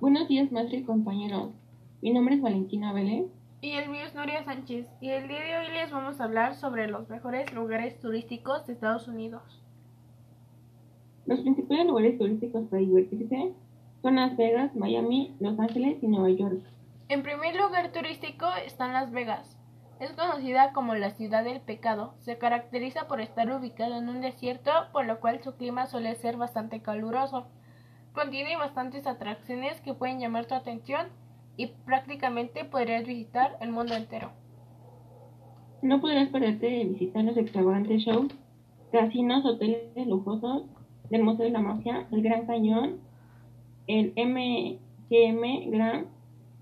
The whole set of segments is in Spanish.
Buenos días, maestro y compañeros. Mi nombre es Valentina Vélez. Y el mío es Nuria Sánchez. Y el día de hoy les vamos a hablar sobre los mejores lugares turísticos de Estados Unidos. Los principales lugares turísticos para divertirse son Las Vegas, Miami, Los Ángeles y Nueva York. En primer lugar turístico están Las Vegas. Es conocida como la ciudad del pecado. Se caracteriza por estar ubicada en un desierto, por lo cual su clima suele ser bastante caluroso. Contiene bastantes atracciones que pueden llamar tu atención y prácticamente podrías visitar el mundo entero. No podrás perderte de visitar los extravagantes shows, casinos, hoteles lujosos, del Museo de la Magia, el Gran Cañón, el MGM Grand,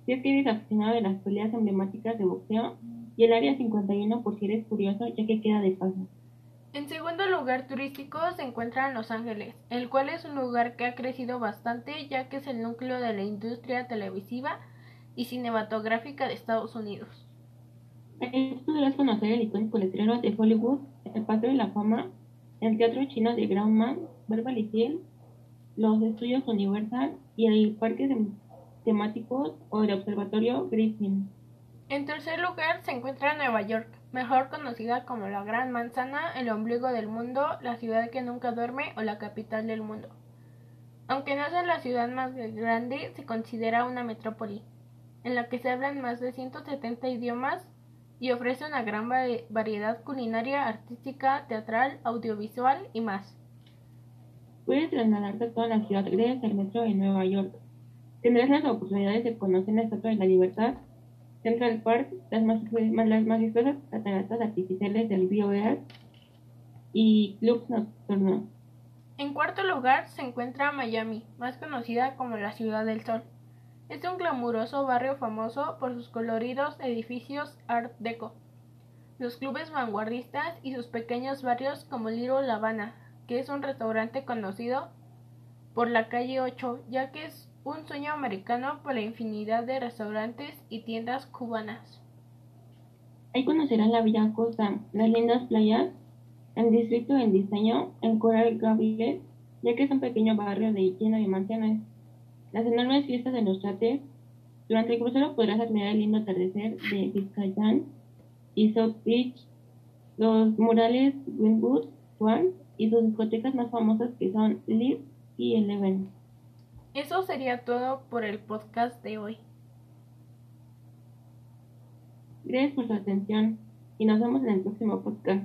si es que eres aficionado de las peleas emblemáticas de boxeo, y el Área 51 por si eres curioso, ya que queda de paso. En segundo lugar turístico se encuentra Los Ángeles, el cual es un lugar que ha crecido bastante ya que es el núcleo de la industria televisiva y cinematográfica de Estados Unidos. Aquí podrás conocer el icónico letrero de Hollywood, el Paseo de la Fama, el Teatro Chino de Groundman, Beverly Hills, los estudios Universal y el parque temáticos o el observatorio Griffin. En tercer lugar se encuentra Nueva York, mejor conocida como la Gran Manzana, el ombligo del mundo, la ciudad que nunca duerme o la capital del mundo. Aunque no es la ciudad más grande, se considera una metrópoli, en la que se hablan más de 170 idiomas y ofrece una gran variedad culinaria, artística, teatral, audiovisual y más. Puedes trasladarte a toda la ciudad gracias al metro de Nueva York. Tendrás las oportunidades de conocer la Estatua de la Libertad, Central Park, las, más, las majestuosas cataratas artificiales del río Earth y clubs nocturnos. En cuarto lugar se encuentra Miami, más conocida como la Ciudad del Sol. Es un glamuroso barrio famoso por sus coloridos edificios Art Deco, los clubes vanguardistas y sus pequeños barrios como Little La Habana, que es un restaurante conocido por la calle 8, ya que es un sueño americano por la infinidad de restaurantes y tiendas cubanas. Ahí conocerán la Villa Costa, las lindas playas, el distrito en diseño, el Coral Gables, ya que es un pequeño barrio de lleno de mansiones, las enormes fiestas de los chates. Durante el crucero podrás admirar el lindo atardecer de Vizcayán y South Beach, los murales Wynwood, Swan y sus discotecas más famosas que son Live y Eleven. Eso sería todo por el podcast de hoy. Gracias por su atención y nos vemos en el próximo podcast.